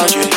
without you.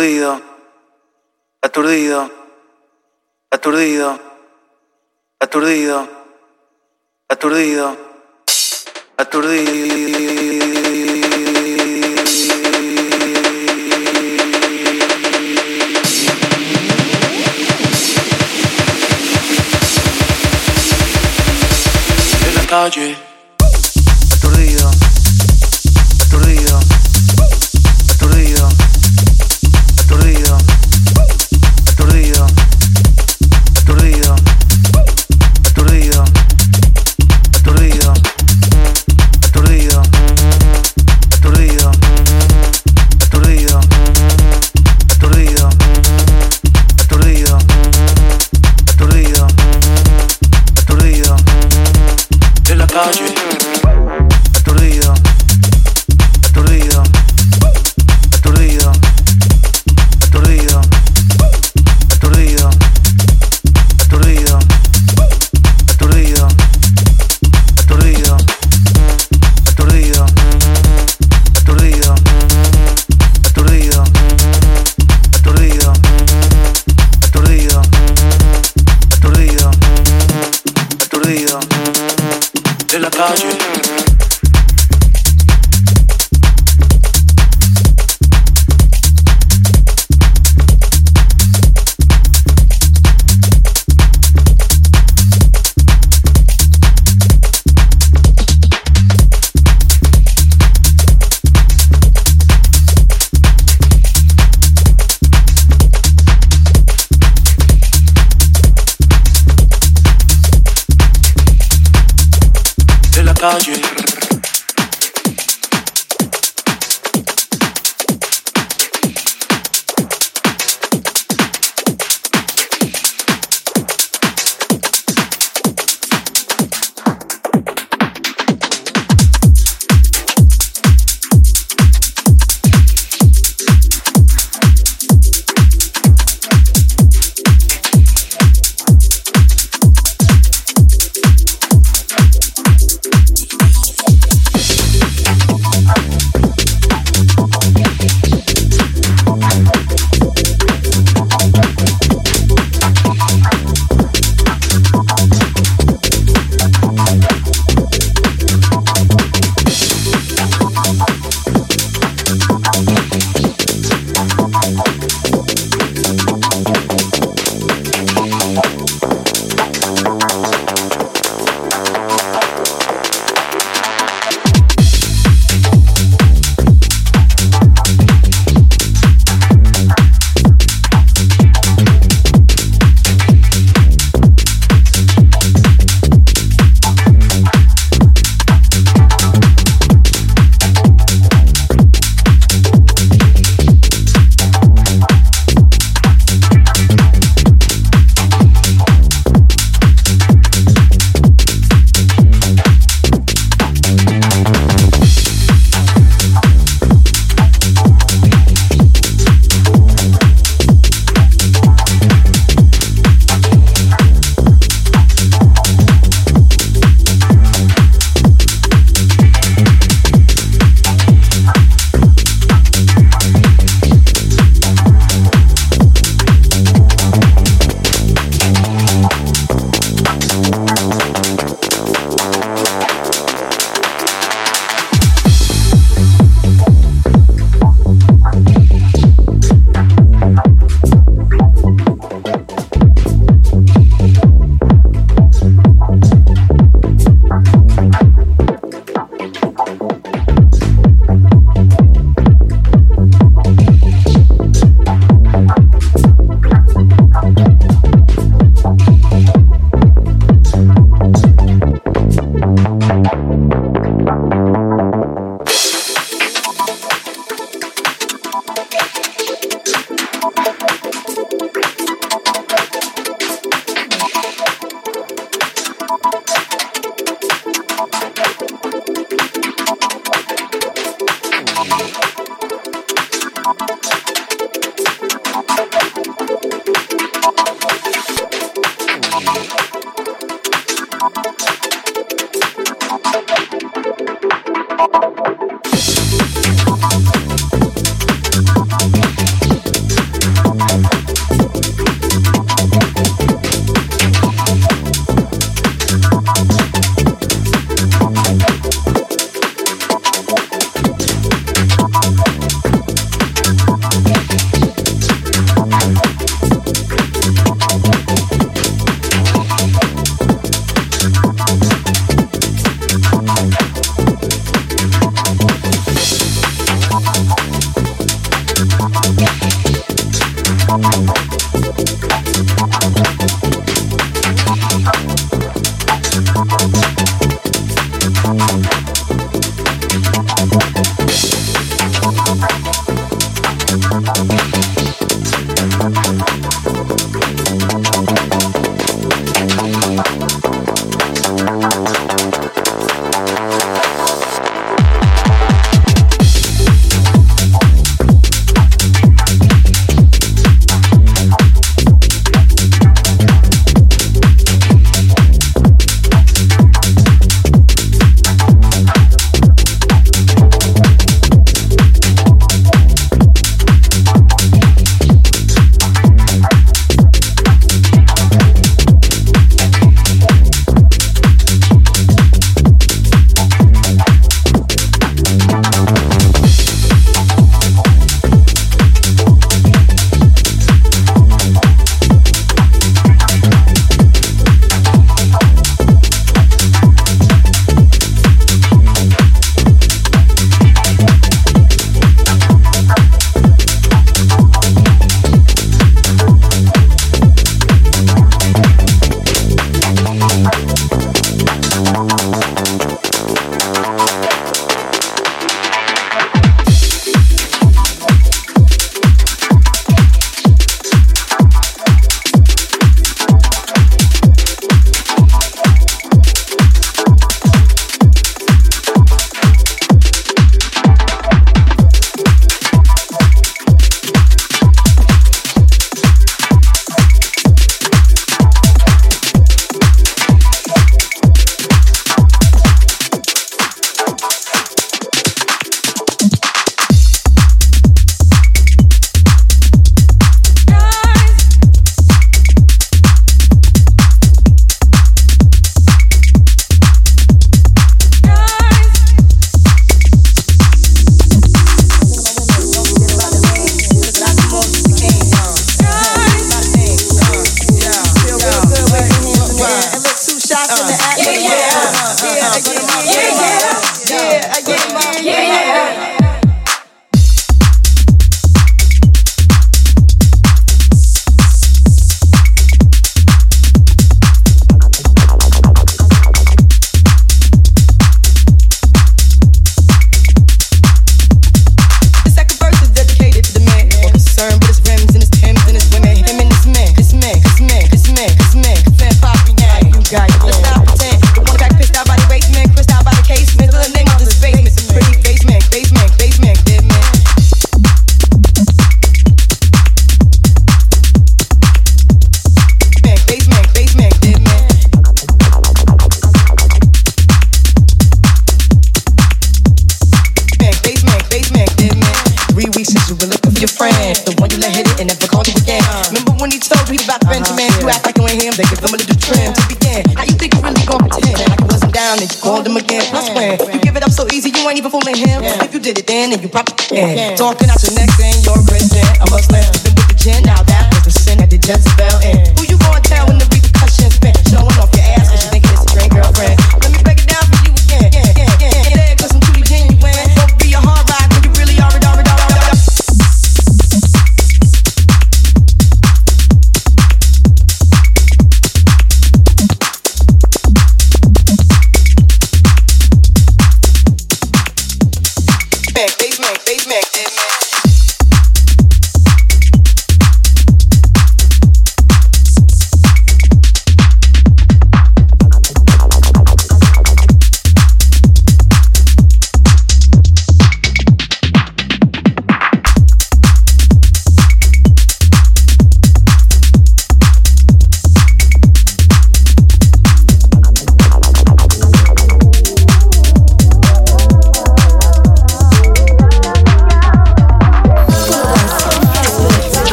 aturdido, aturdido, aturdido, aturdido, aturdido, aturdido. calle about.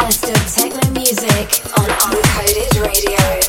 best of techno music on Uncoded Radio.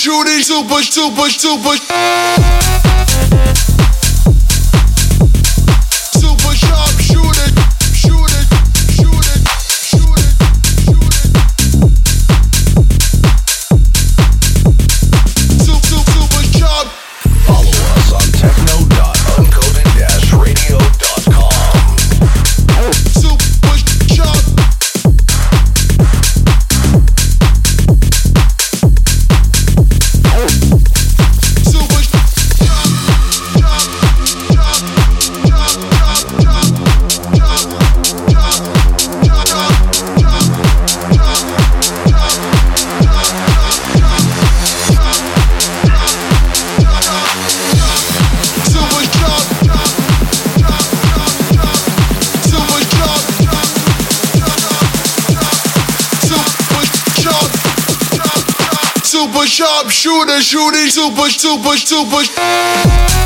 Shooting super, super, super. Shooter, shooting, super, super, super.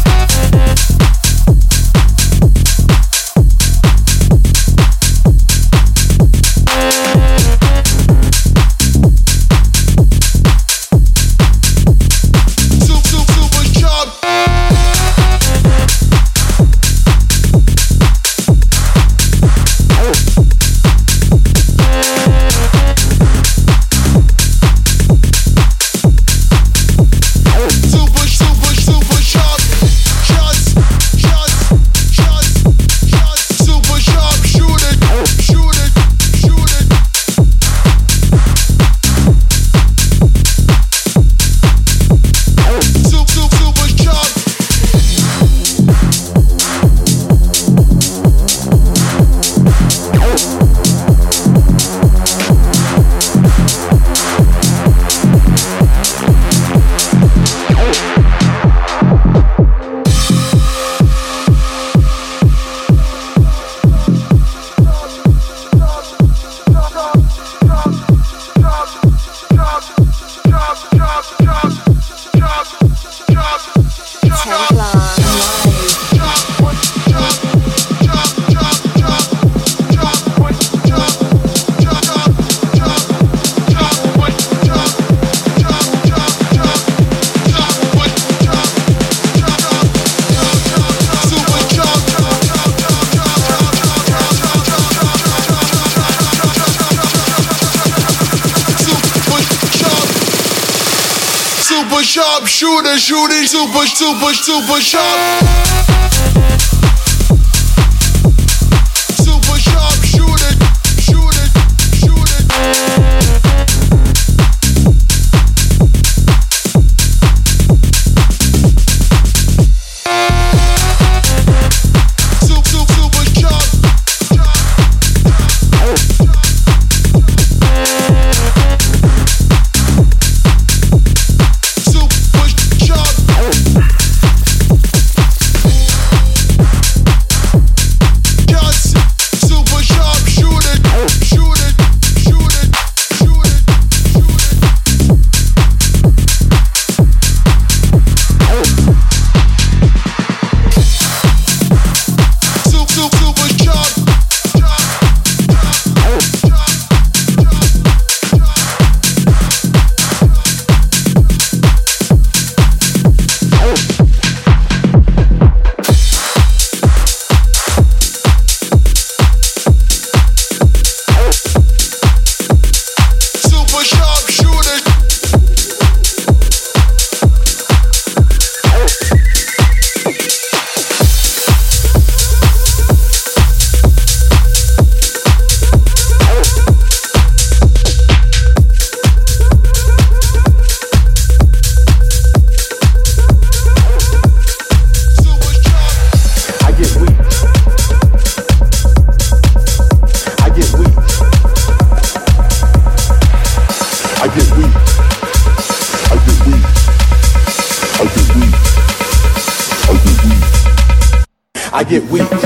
Shooter, shooting, super, super, super sharp. I get weak.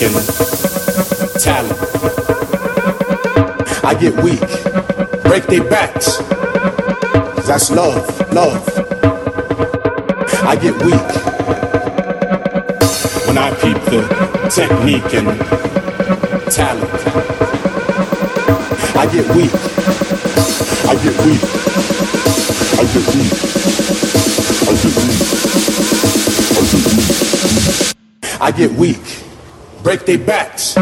Talent. I get weak, break their backs. That's love, love. I get weak when I peep the technique and talent. I get weak. I get weak. I get weak. I get weak. I get weak break their backs.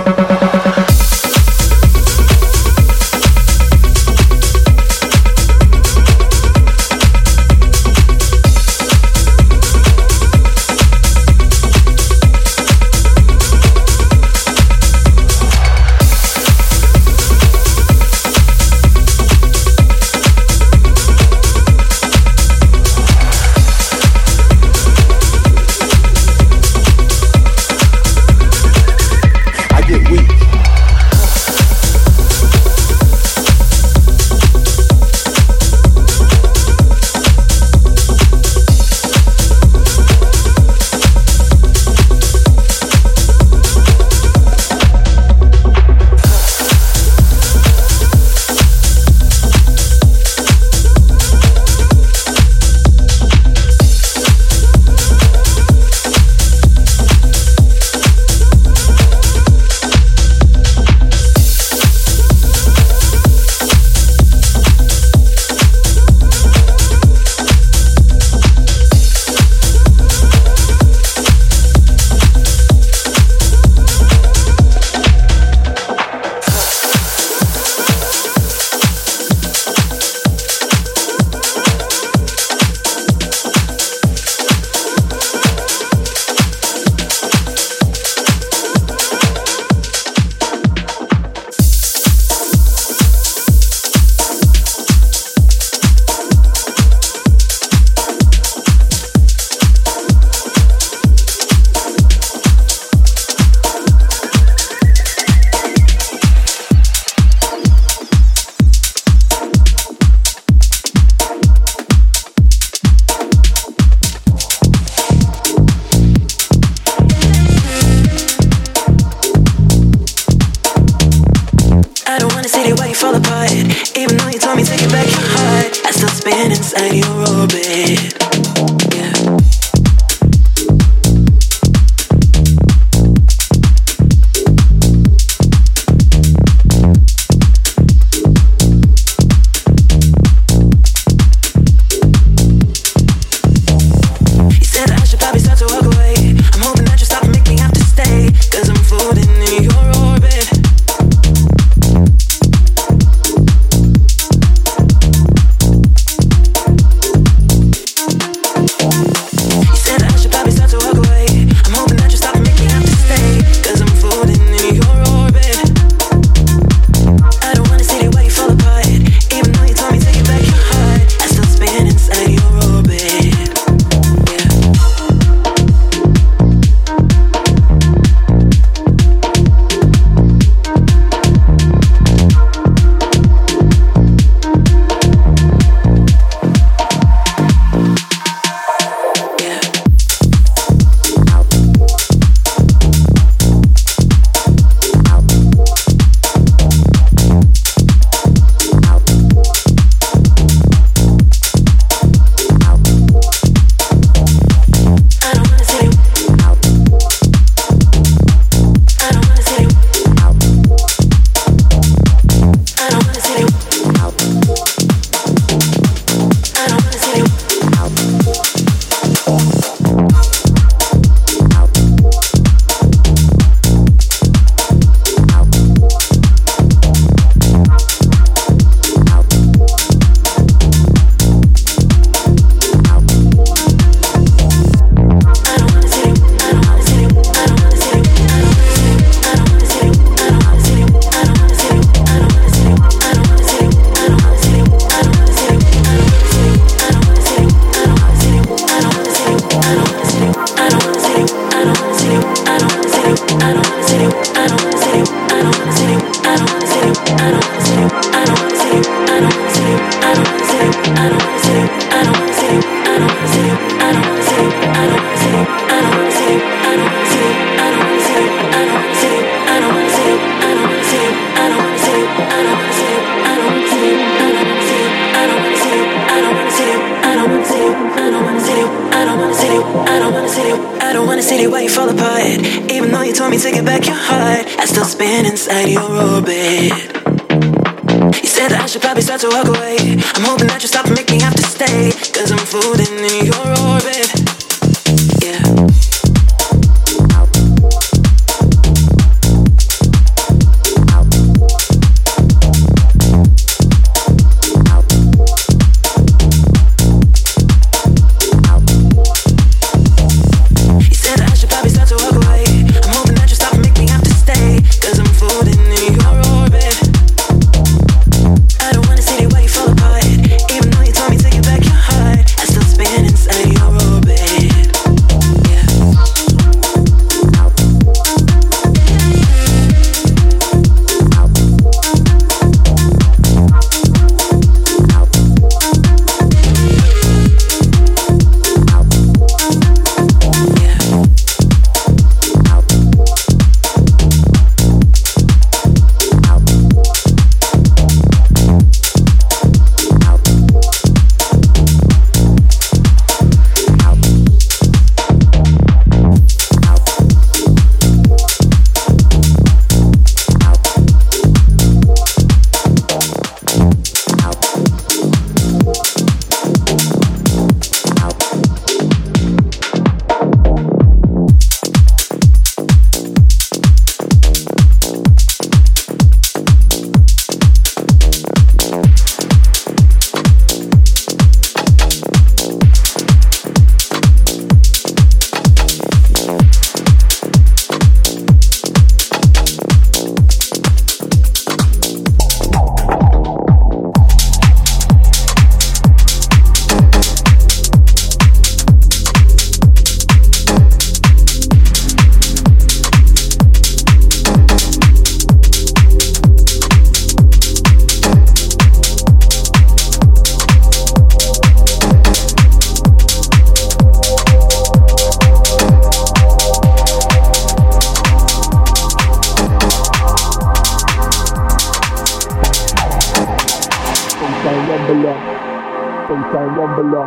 Baseline rumbler,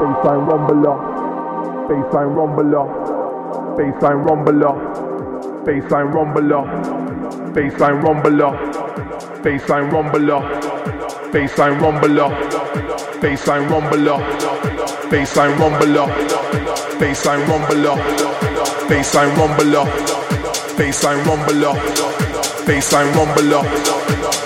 baseline rumbler, baseline rumbler, baseline rumbler, baseline rumbler, baseline rumbler, baseline rumbler, baseline rumbler, baseline rumbler, baseline rumbler, baseline rumbler, baseline rumbler, baseline rumbler, baseline rumbler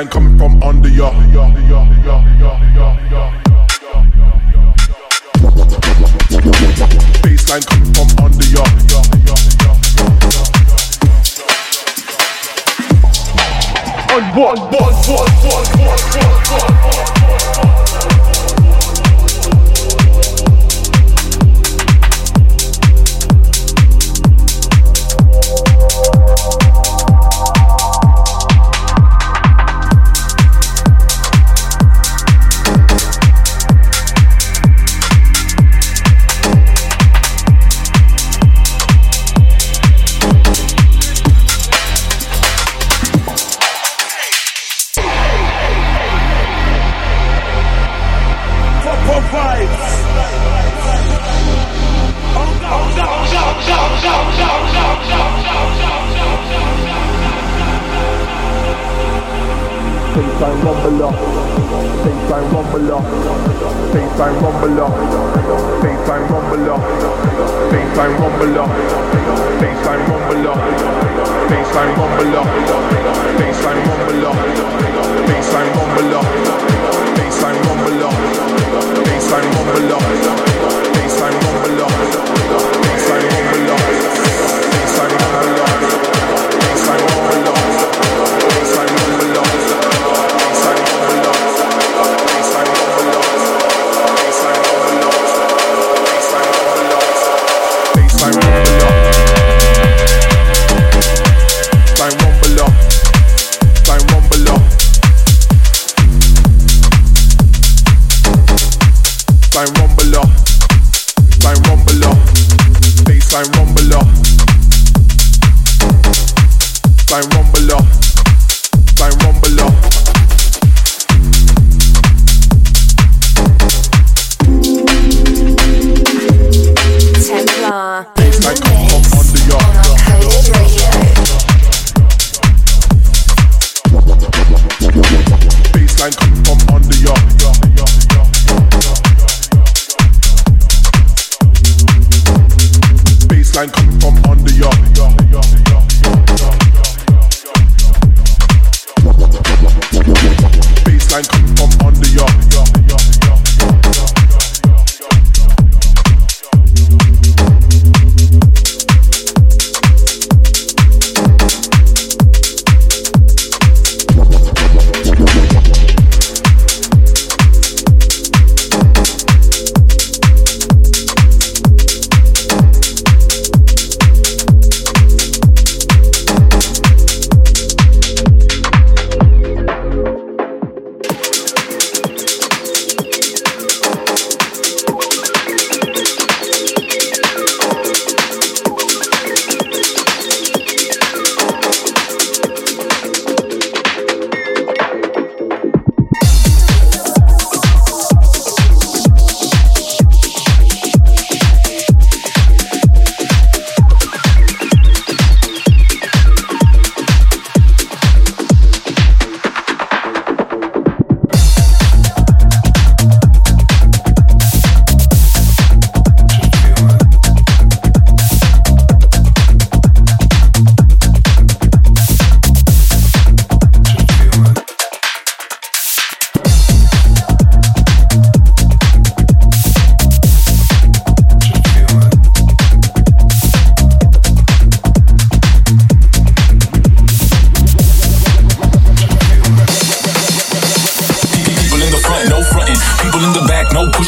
baseline coming from under ya. Baseline coming from under ya. On one, one, one, one, one, one, one, one. Baseline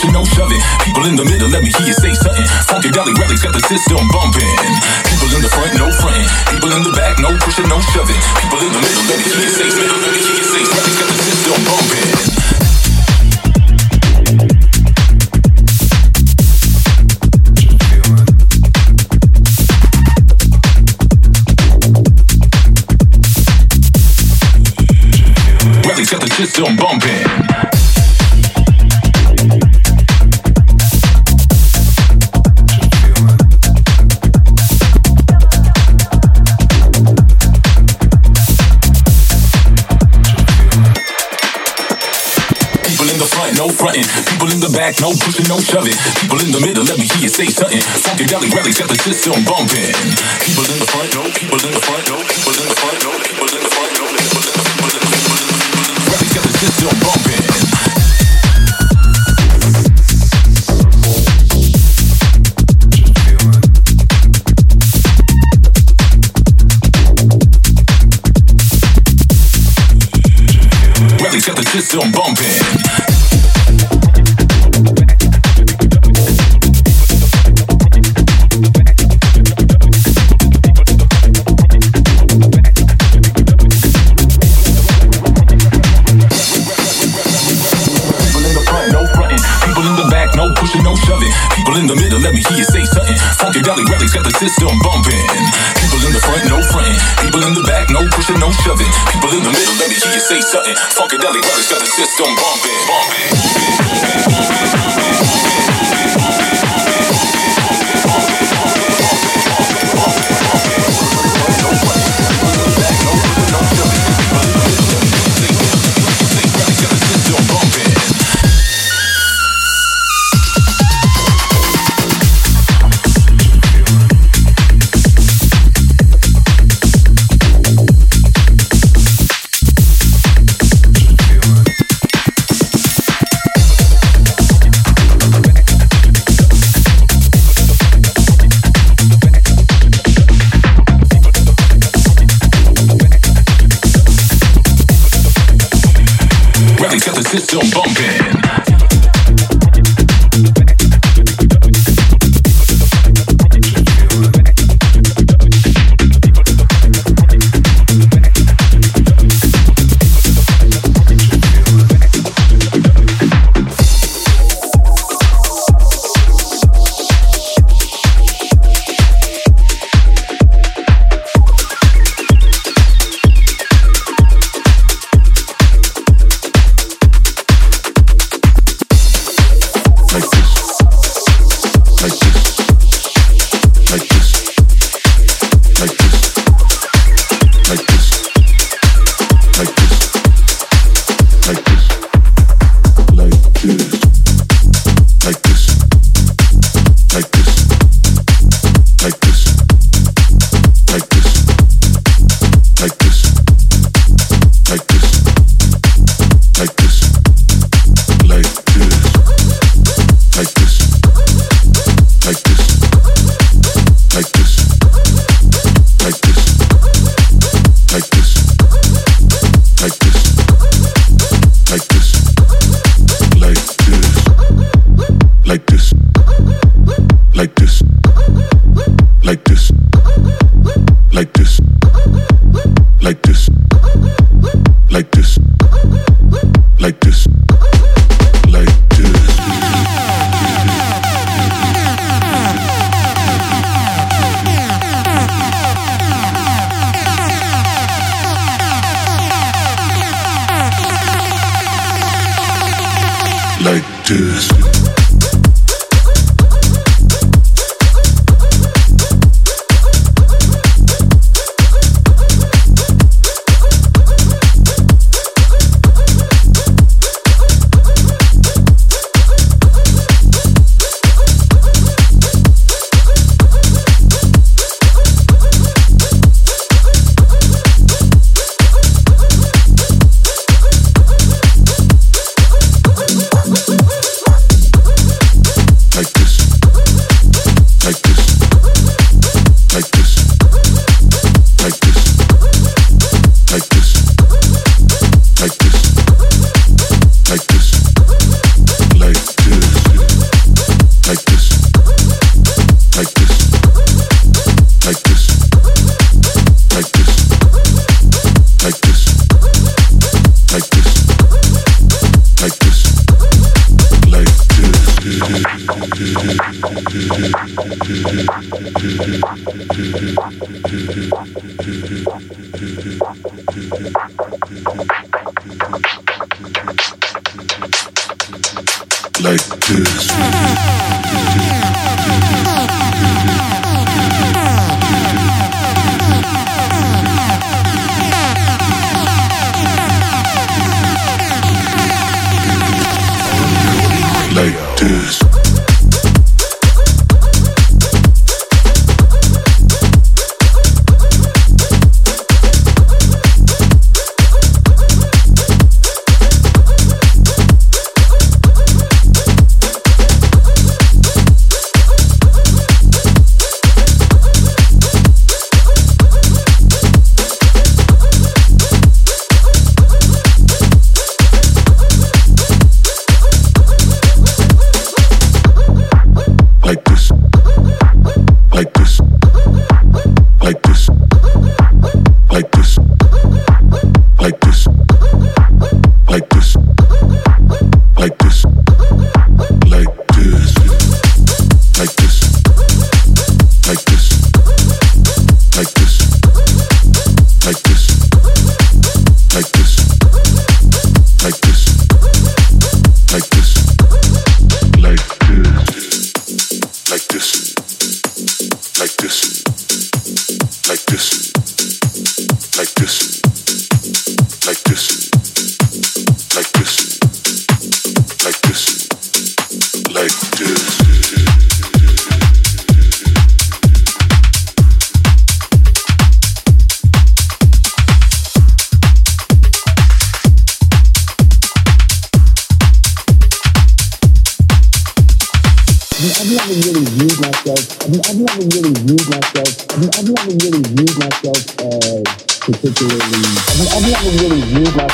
motion, no shoving. People in the middle, let me hear you say something. Funky Valley Relics got the system bumping. People in the front, no front. People in the back, no pushing, no shoving. People in the middle, let me hear you say something. Let me hear you say something. Got the system bumping. got the system bumping. frontin'. People in the back, no pushing, no shoving. People in the middle, let me hear you say something. Funkadelic rally, got the system bumpin'. People in the front, no. People in the front, no. People in the front, no. People in the front, no. People in the front, no. People in the system bumpin'. system bumping. system.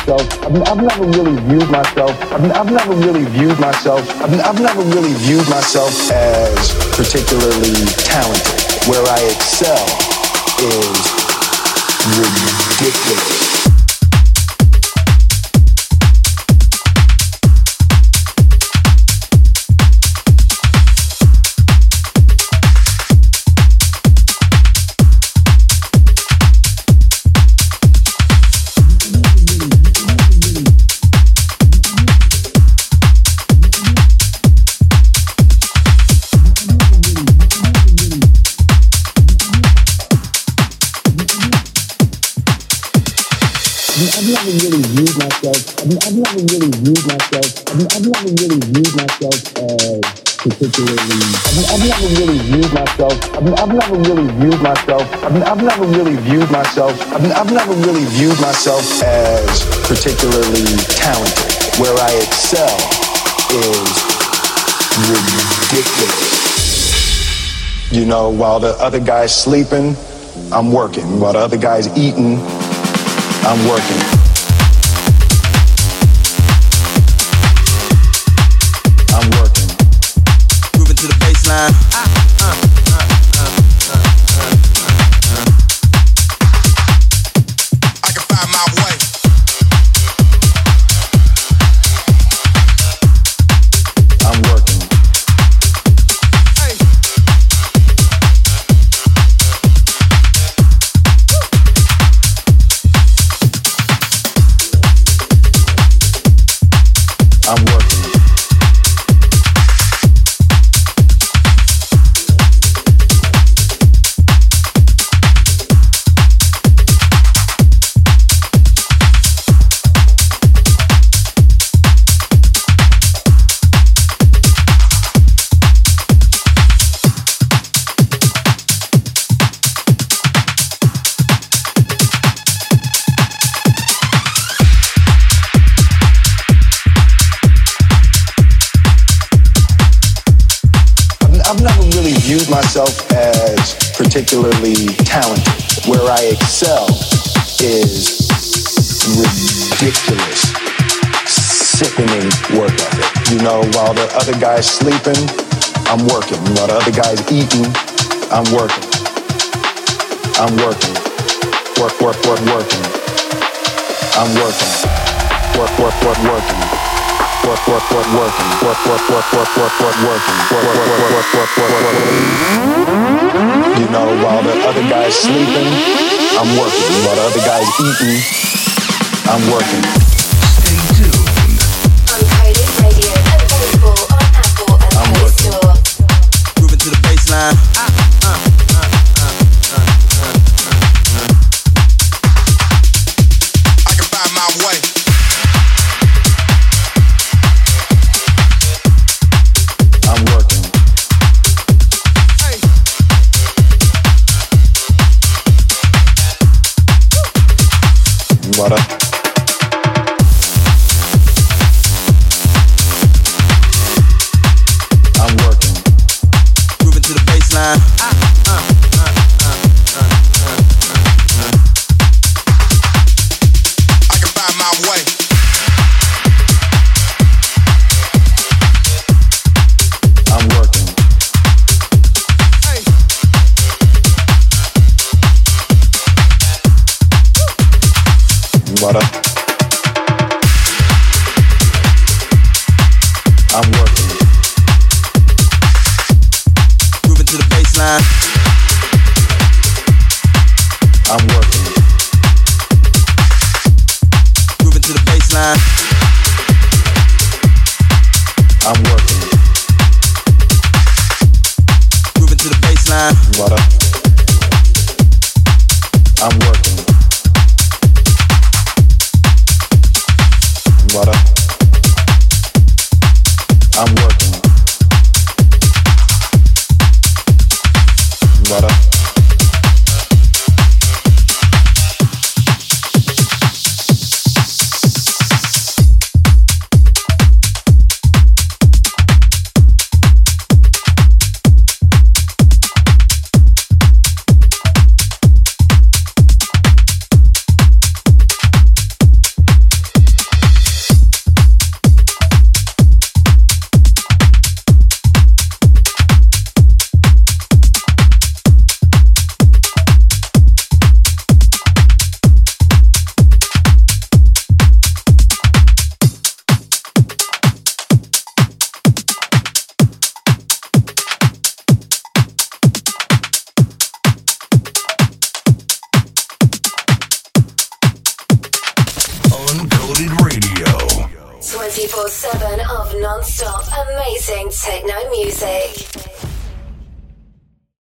Myself. I've, I've never really viewed myself. I've, I've never really viewed myself. I've, I've never really viewed myself as particularly talented. Where I excel is ridiculous. I've never really viewed myself. I've, I've never really viewed myself as particularly. I've, I've never really viewed myself. I've, I've never really viewed myself. I've, I've never really viewed myself. I've, I've never really viewed myself as particularly talented. Where I excel is ridiculous. You know, while the other guy's sleeping, I'm working. While the other guy's eating, I'm working. Other guy's sleeping, I'm working. While the other guy's eating, I'm working. I'm working. Work, work, work, working. I'm working. Work, work, work, working. Work, work, work, working. Work, work, work, work, work, work, working. Work, work, work, work, work, work, working. You know, while the other guy's sleeping, I'm working. While the other guy's eating, I'm working. time.